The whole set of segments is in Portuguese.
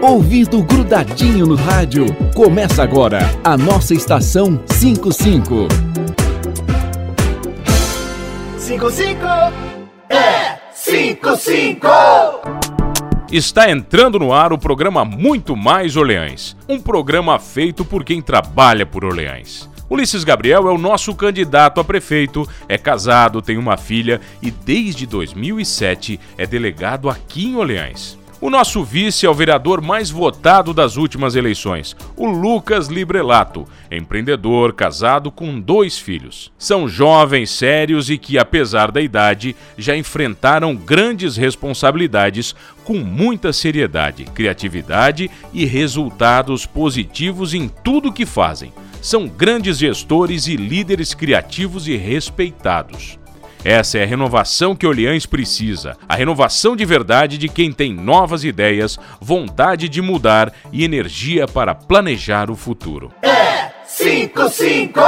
ouvido grudadinho no rádio. Começa agora a nossa estação 55. 55 é 55. Está entrando no ar o programa Muito Mais Orleães, um programa feito por quem trabalha por Orleães. Ulisses Gabriel é o nosso candidato a prefeito, é casado, tem uma filha e desde 2007 é delegado aqui em Orleães. O nosso vice é o vereador mais votado das últimas eleições, o Lucas Librelato, empreendedor, casado com dois filhos. São jovens sérios e que, apesar da idade, já enfrentaram grandes responsabilidades com muita seriedade, criatividade e resultados positivos em tudo que fazem. São grandes gestores e líderes criativos e respeitados. Essa é a renovação que Orleans precisa, a renovação de verdade de quem tem novas ideias, vontade de mudar e energia para planejar o futuro. É 55!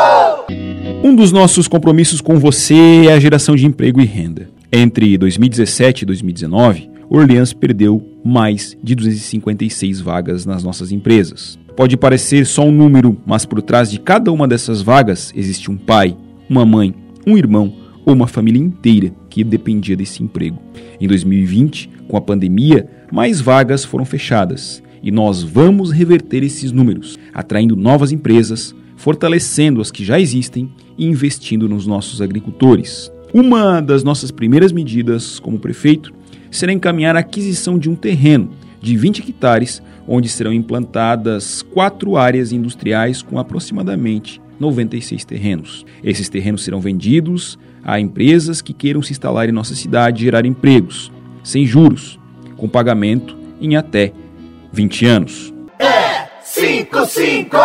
Um dos nossos compromissos com você é a geração de emprego e renda. Entre 2017 e 2019, Orleans perdeu mais de 256 vagas nas nossas empresas. Pode parecer só um número, mas por trás de cada uma dessas vagas existe um pai, uma mãe, um irmão ou uma família inteira que dependia desse emprego. Em 2020, com a pandemia, mais vagas foram fechadas e nós vamos reverter esses números, atraindo novas empresas, fortalecendo as que já existem e investindo nos nossos agricultores. Uma das nossas primeiras medidas como prefeito será encaminhar a aquisição de um terreno de 20 hectares, onde serão implantadas quatro áreas industriais com aproximadamente 96 terrenos. Esses terrenos serão vendidos a empresas que queiram se instalar em nossa cidade e gerar empregos, sem juros, com pagamento em até 20 anos. É 55!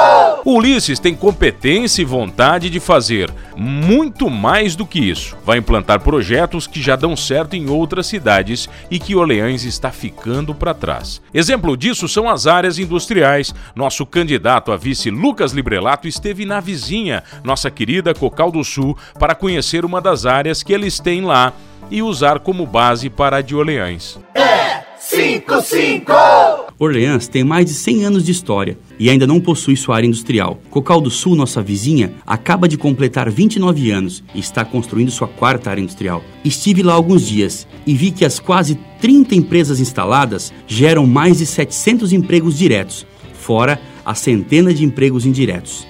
O Ulisses tem competência e vontade de fazer muito mais do que isso. Vai implantar projetos que já dão certo em outras cidades e que Orleans está ficando para trás. Exemplo disso são as áreas industriais. Nosso candidato a vice Lucas Librelato esteve na vizinha, nossa querida Cocal do Sul, para conhecer uma das áreas que eles têm lá e usar como base para a de Orleans. É 55! Orleans tem mais de 100 anos de história e ainda não possui sua área industrial. Cocal do Sul, nossa vizinha, acaba de completar 29 anos e está construindo sua quarta área industrial. Estive lá alguns dias e vi que as quase 30 empresas instaladas geram mais de 700 empregos diretos, fora as centenas de empregos indiretos.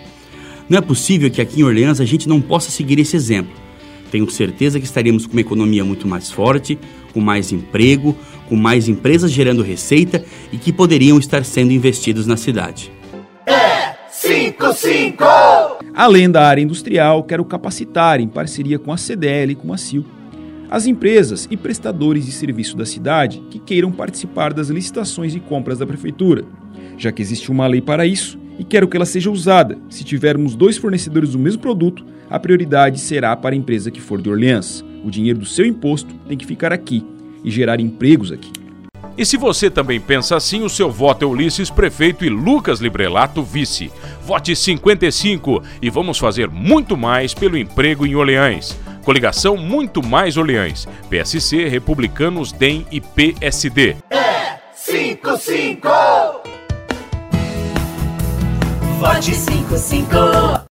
Não é possível que aqui em Orleans a gente não possa seguir esse exemplo. Tenho certeza que estaremos com uma economia muito mais forte, com mais emprego, com mais empresas gerando receita e que poderiam estar sendo investidos na cidade. É 55! Além da área industrial, quero capacitar, em parceria com a CDL e com a CIL, as empresas e prestadores de serviço da cidade que queiram participar das licitações e compras da prefeitura, já que existe uma lei para isso e quero que ela seja usada. Se tivermos dois fornecedores do mesmo produto, a prioridade será para a empresa que for de Orleans. O dinheiro do seu imposto tem que ficar aqui e gerar empregos aqui. E se você também pensa assim, o seu voto é Ulisses Prefeito e Lucas Librelato Vice. Vote 55 e vamos fazer muito mais pelo emprego em Orleães. Coligação Muito Mais Orleães. PSC, Republicanos, DEM e PSD. É 55! Vote 55!